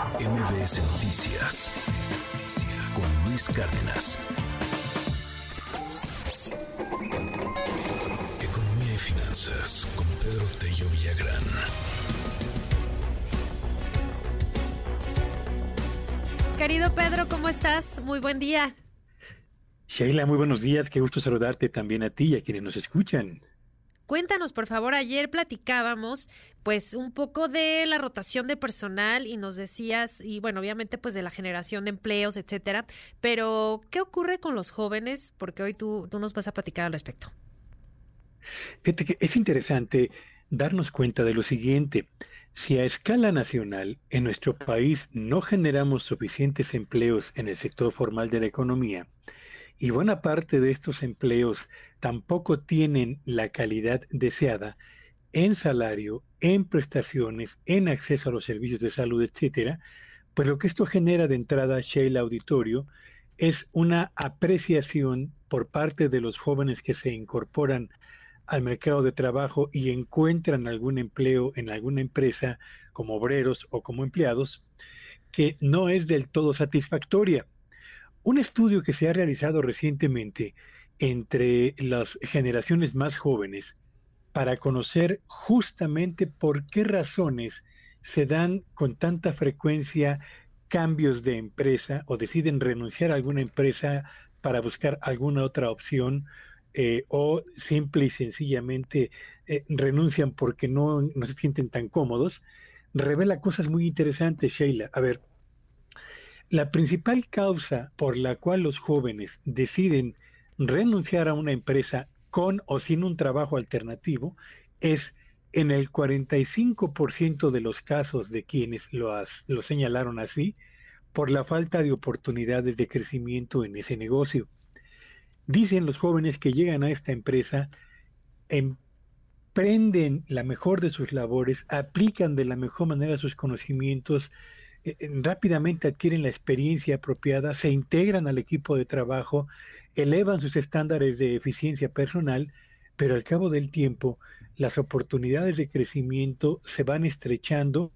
MBS Noticias con Luis Cárdenas. Economía y finanzas con Pedro Tello Villagrán. Querido Pedro, ¿cómo estás? Muy buen día. Sheila, muy buenos días. Qué gusto saludarte también a ti y a quienes nos escuchan. Cuéntanos, por favor, ayer platicábamos pues un poco de la rotación de personal y nos decías, y bueno, obviamente pues de la generación de empleos, etcétera, pero ¿qué ocurre con los jóvenes? Porque hoy tú, tú nos vas a platicar al respecto. Fíjate que es interesante darnos cuenta de lo siguiente. Si a escala nacional en nuestro país no generamos suficientes empleos en el sector formal de la economía, y buena parte de estos empleos tampoco tienen la calidad deseada en salario, en prestaciones, en acceso a los servicios de salud, etcétera, pues lo que esto genera de entrada, Sheila Auditorio, es una apreciación por parte de los jóvenes que se incorporan al mercado de trabajo y encuentran algún empleo en alguna empresa como obreros o como empleados, que no es del todo satisfactoria. Un estudio que se ha realizado recientemente entre las generaciones más jóvenes para conocer justamente por qué razones se dan con tanta frecuencia cambios de empresa o deciden renunciar a alguna empresa para buscar alguna otra opción eh, o simple y sencillamente eh, renuncian porque no, no se sienten tan cómodos, revela cosas muy interesantes, Sheila. A ver, la principal causa por la cual los jóvenes deciden renunciar a una empresa con o sin un trabajo alternativo es en el 45% de los casos de quienes lo, lo señalaron así, por la falta de oportunidades de crecimiento en ese negocio. Dicen los jóvenes que llegan a esta empresa, emprenden la mejor de sus labores, aplican de la mejor manera sus conocimientos, eh, rápidamente adquieren la experiencia apropiada, se integran al equipo de trabajo, elevan sus estándares de eficiencia personal, pero al cabo del tiempo las oportunidades de crecimiento se van estrechando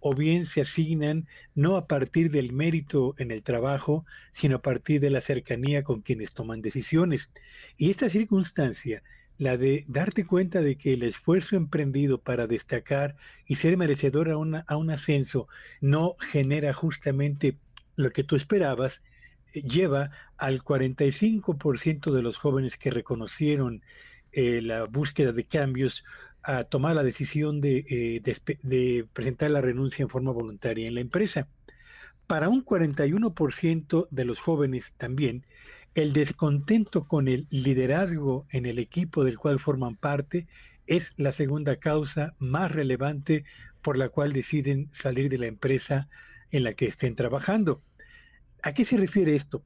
o bien se asignan no a partir del mérito en el trabajo, sino a partir de la cercanía con quienes toman decisiones. Y esta circunstancia, la de darte cuenta de que el esfuerzo emprendido para destacar y ser merecedor a, a un ascenso no genera justamente lo que tú esperabas, eh, lleva al 45% de los jóvenes que reconocieron eh, la búsqueda de cambios a tomar la decisión eh, de, presentar la renuncia en forma voluntaria en la empresa. Para un 41% de los jóvenes también, el descontento con el liderazgo en el equipo del cual forman parte es la segunda causa más relevante por la cual deciden salir de la empresa en la que estén trabajando. ¿A qué se refiere esto?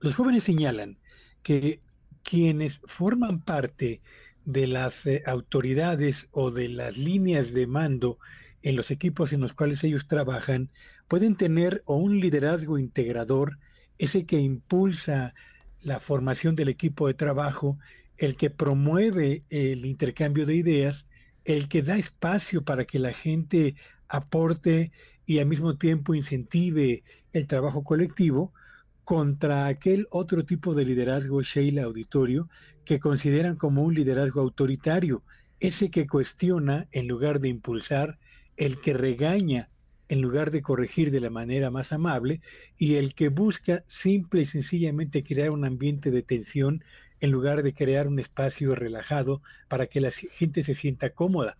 Los jóvenes señalan que quienes forman parte de las eh, autoridades o de las líneas de mando en los equipos en los cuales ellos trabajan pueden tener o un liderazgo integrador, ese que impulsa la formación del equipo de trabajo, el que promueve el intercambio de ideas, el que da espacio para que la gente aporte y al mismo tiempo incentive el trabajo colectivo, contra aquel otro tipo de liderazgo, Sheila Auditorio, que consideran como un liderazgo autoritario, ese que cuestiona en lugar de impulsar, el que regaña en lugar de corregir de la manera más amable y el que busca simple y sencillamente crear un ambiente de tensión en lugar de crear un espacio relajado para que la gente se sienta cómoda.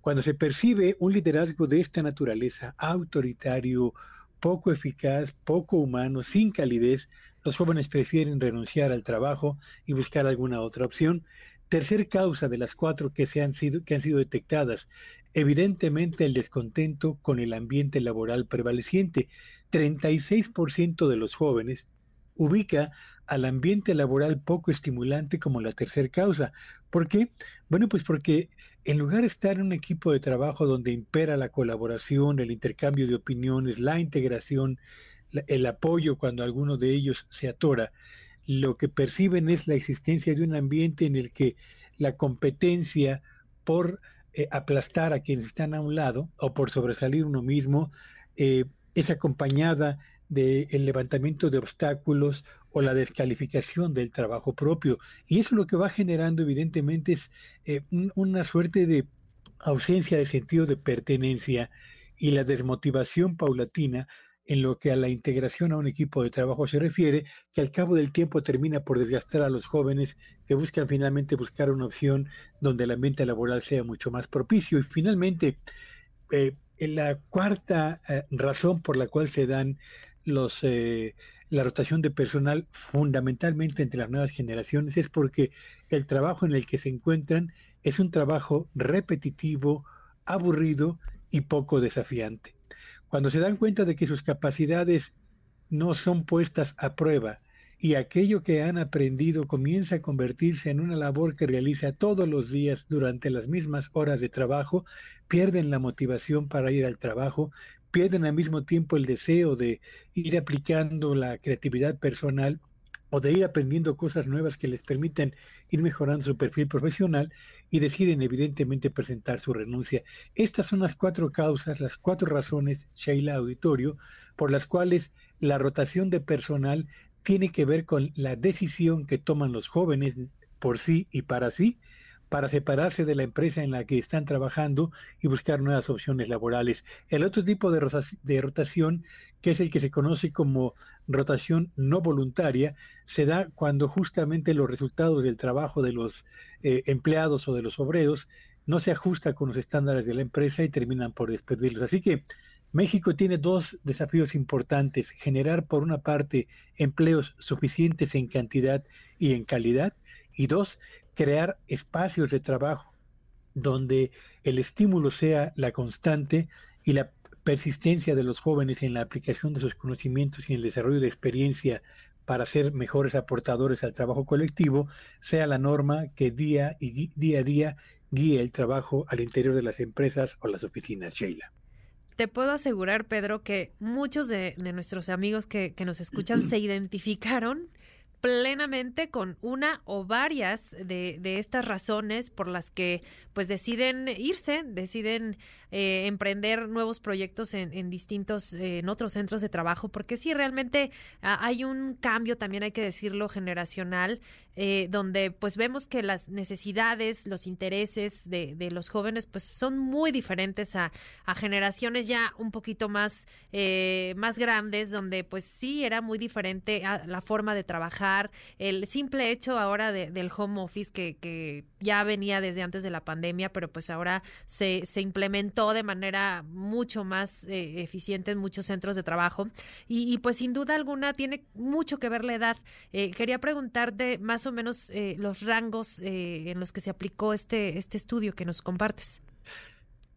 Cuando se percibe un liderazgo de esta naturaleza, autoritario, poco eficaz, poco humano, sin calidez, los jóvenes prefieren renunciar al trabajo y buscar alguna otra opción. Tercer causa de las cuatro que, se han, sido, que han sido detectadas, evidentemente el descontento con el ambiente laboral prevaleciente. 36% de los jóvenes ubica al ambiente laboral poco estimulante como la tercera causa. ¿Por qué? Bueno, pues porque en lugar de estar en un equipo de trabajo donde impera la colaboración, el intercambio de opiniones, la integración, el apoyo cuando alguno de ellos se atora, lo que perciben es la existencia de un ambiente en el que la competencia por eh, aplastar a quienes están a un lado o por sobresalir uno mismo es acompañada del levantamiento de obstáculos o la descalificación del trabajo propio. Y eso lo que va generando evidentemente es una suerte de ausencia de sentido de pertenencia y la desmotivación paulatina en lo que a la integración a un equipo de trabajo se refiere, que al cabo del tiempo termina por desgastar a los jóvenes que buscan finalmente buscar una opción donde el ambiente laboral sea mucho más propicio. Y finalmente, eh, la cuarta eh, razón por la cual se dan eh, la rotación de personal fundamentalmente entre las nuevas generaciones es porque el trabajo en el que se encuentran es un trabajo repetitivo, aburrido y poco desafiante. Cuando se dan cuenta de que sus capacidades no son puestas a prueba y aquello que han aprendido comienza a convertirse en una labor que realiza todos los días durante las mismas horas de trabajo, pierden la motivación para ir al trabajo, pierden al mismo tiempo el deseo de ir aplicando la creatividad personal o de ir aprendiendo cosas nuevas que les permiten ir mejorando su perfil profesional y deciden evidentemente presentar su renuncia. Estas son las cuatro causas, las cuatro razones, Sheila Auditorio, por las cuales la rotación de personal tiene que ver con la decisión que toman los jóvenes por sí y para sí para separarse de la empresa en la que están trabajando y buscar nuevas opciones laborales. El otro tipo de, rotación, que es el que se conoce como rotación no voluntaria, se da cuando justamente los resultados del trabajo de los eh, empleados o de los obreros no se ajusta con los estándares de la empresa y terminan por despedirlos. Así que México tiene dos desafíos importantes, generar por una parte empleos suficientes en cantidad y en calidad, y dos, crear espacios de trabajo donde el estímulo sea la constante y la persistencia de los jóvenes en la aplicación de sus conocimientos y en el desarrollo de experiencia para ser mejores aportadores al trabajo colectivo sea la norma que día, y día a día guíe el trabajo al interior de las empresas o las oficinas, Sheila. Te puedo asegurar, Pedro, que muchos de, nuestros amigos que, que nos escuchan se identificaron plenamente con una o varias de, de, estas razones por las que pues deciden irse, deciden eh, emprender nuevos proyectos en, en distintos, eh, en otros centros de trabajo, porque sí, realmente ah, hay un cambio, también hay que decirlo, generacional, eh, donde pues vemos que las necesidades, los intereses de, de los jóvenes pues son muy diferentes a, a generaciones ya un poquito más, más grandes, donde pues sí era muy diferente la forma de trabajar, el simple hecho ahora del home office que, que ya venía desde antes de la pandemia, pero pues ahora se, se implementó de manera mucho más eh, eficiente en muchos centros de trabajo. Y, pues sin duda alguna tiene mucho que ver la edad. Eh, quería preguntarte más o menos eh, los rangos en los que se aplicó este, este estudio que nos compartes.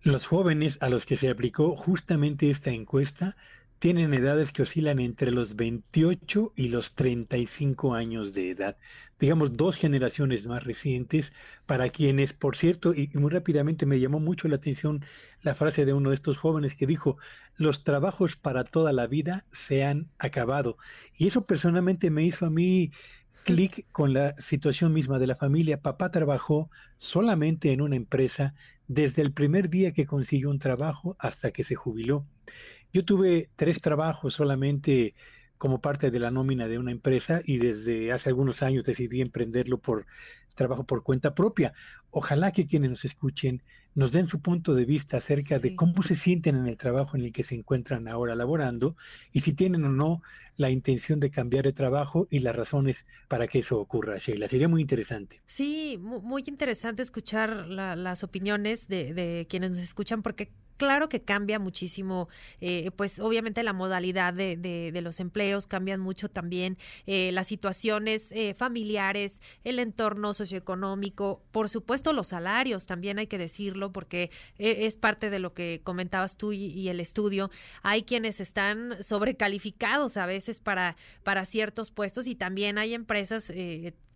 Los jóvenes a los que se aplicó justamente esta encuesta tienen edades que oscilan entre los 28 y los 35 años de edad. Digamos, dos generaciones más recientes, para quienes, por cierto, y muy rápidamente me llamó mucho la atención la frase de uno de estos jóvenes que dijo, los trabajos para toda la vida se han acabado. Y eso personalmente me hizo a mí clic con la situación misma de la familia. Papá trabajó solamente en una empresa desde el primer día que consiguió un trabajo hasta que se jubiló. Yo tuve tres trabajos solamente como parte de la nómina de una empresa y desde hace algunos años decidí emprenderlo por trabajo por cuenta propia. Ojalá que quienes nos escuchen nos den su punto de vista acerca de cómo se sienten en el trabajo en el que se encuentran ahora laborando y si tienen o no la intención de cambiar de trabajo y las razones para que eso ocurra, Sheila. Sería muy interesante. Sí, muy interesante escuchar las opiniones de, de quienes nos escuchan porque claro que cambia muchísimo, eh, pues obviamente la modalidad de, de, los empleos cambian mucho también, eh, las situaciones eh, familiares, el entorno socioeconómico, por supuesto los salarios, también hay que decirlo, porque es parte de lo que comentabas tú y, el estudio. Hay quienes están sobrecalificados a veces para, para ciertos puestos y también hay empresas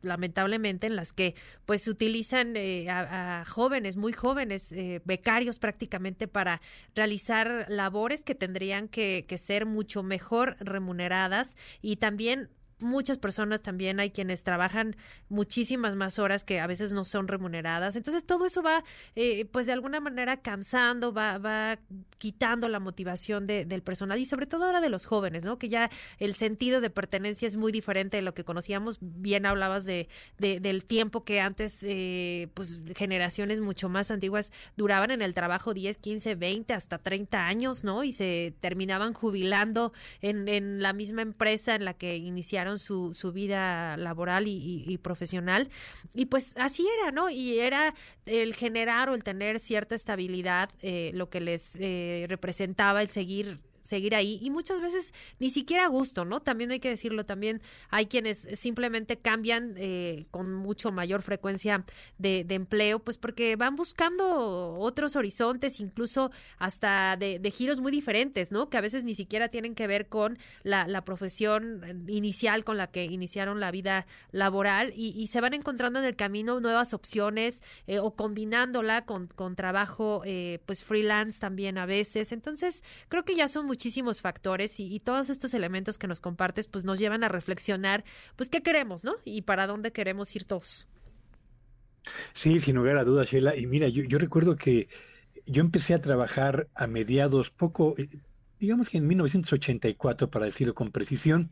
lamentablemente en las que pues utilizan eh, a, jóvenes, muy jóvenes, eh, becarios prácticamente para realizar labores que tendrían que ser mucho mejor remuneradas y también muchas personas también hay quienes trabajan muchísimas más horas que a veces no son remuneradas. Entonces todo eso va, eh, pues de alguna manera cansando, va, va quitando la motivación de, del personal y sobre todo ahora de los jóvenes, ¿no? Que ya el sentido de pertenencia es muy diferente de lo que conocíamos. Bien hablabas de, del tiempo que antes, eh, pues generaciones mucho más antiguas duraban en el trabajo 10, 15, 20, hasta 30 años, ¿no? Y se terminaban jubilando en, en la misma empresa en la que iniciaron su, su vida laboral y, profesional. Y pues así era, ¿no? Y era el generar o el tener cierta estabilidad eh, lo que les eh, representaba el seguir seguir ahí y muchas veces ni siquiera a gusto, ¿no? También hay que decirlo, también hay quienes simplemente cambian eh, con mucho mayor frecuencia de, empleo, pues porque van buscando otros horizontes, incluso hasta de, giros muy diferentes, ¿no? Que a veces ni siquiera tienen que ver con la, profesión inicial con la que iniciaron la vida laboral y, se van encontrando en el camino nuevas opciones eh, o combinándola con, con trabajo eh, pues freelance también a veces. Entonces, creo que ya son muchísimos factores y, todos estos elementos que nos compartes pues nos llevan a reflexionar pues qué queremos, ¿no? Y para dónde queremos ir todos. Sí, sin lugar a dudas, Sheila. Y mira, yo, yo recuerdo que yo empecé a trabajar a mediados, poco, eh, digamos que en 1984, para decirlo con precisión,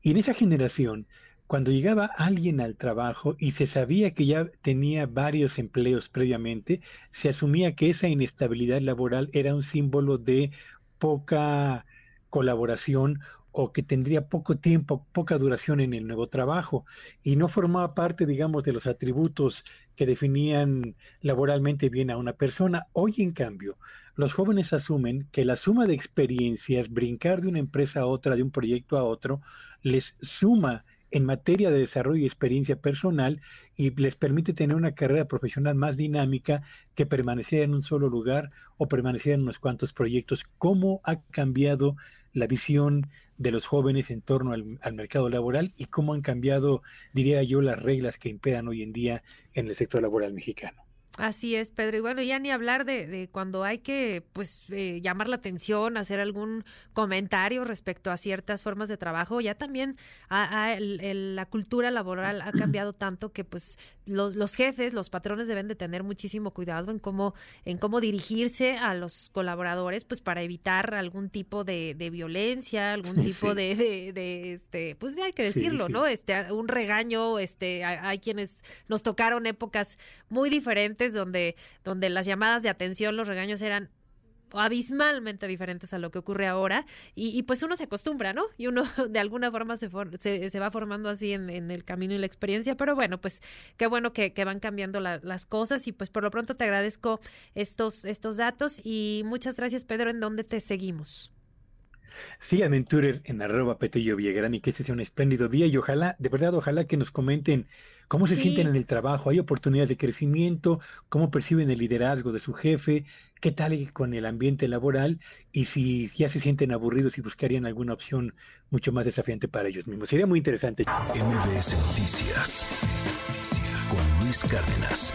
y en esa generación, cuando llegaba alguien al trabajo y se sabía que ya tenía varios empleos previamente, se asumía que esa inestabilidad laboral era un símbolo de poca colaboración o que tendría poco tiempo, poca duración en el nuevo trabajo y no formaba parte, digamos, de los atributos que definían laboralmente bien a una persona. Hoy, en cambio, los jóvenes asumen que la suma de experiencias, brincar de una empresa a otra, de un proyecto a otro, les suma en materia de desarrollo y experiencia personal y les permite tener una carrera profesional más dinámica que permanecer en un solo lugar o permanecer en unos cuantos proyectos. ¿Cómo ha cambiado la visión de los jóvenes en torno al, al, mercado laboral y cómo han cambiado, diría yo, las reglas que imperan hoy en día en el sector laboral mexicano? Así es, Pedro. Y bueno, ya ni hablar de, de cuando hay que, pues, eh, llamar la atención, hacer algún comentario respecto a ciertas formas de trabajo. Ya también la cultura laboral ha cambiado tanto que, pues, los, los, jefes, los patrones deben de tener muchísimo cuidado en cómo, en cómo dirigirse a los colaboradores, pues, para evitar algún tipo de, de violencia, algún tipo de, de, este, pues, hay que decirlo, ¿no? Este, un regaño, este, hay quienes nos tocaron épocas muy diferentes donde, donde las llamadas de atención, los regaños eran abismalmente diferentes a lo que ocurre ahora y, pues uno se acostumbra, ¿no? Y uno de alguna forma se, se, va formando así en, en, el camino y la experiencia, pero bueno, pues qué bueno que, que van cambiando las cosas y pues por lo pronto te agradezco estos, estos datos y muchas gracias Pedro, ¿en dónde te seguimos? Síganme en Twitter en arroba Villagrán y que este sea un espléndido día y ojalá, de verdad, ojalá que nos comenten cómo se sienten en el trabajo, hay oportunidades de crecimiento, cómo perciben el liderazgo de su jefe, qué tal con el ambiente laboral y si ya se sienten aburridos y buscarían alguna opción mucho más desafiante para ellos mismos. Sería muy interesante. MBS Noticias con Luis Cárdenas.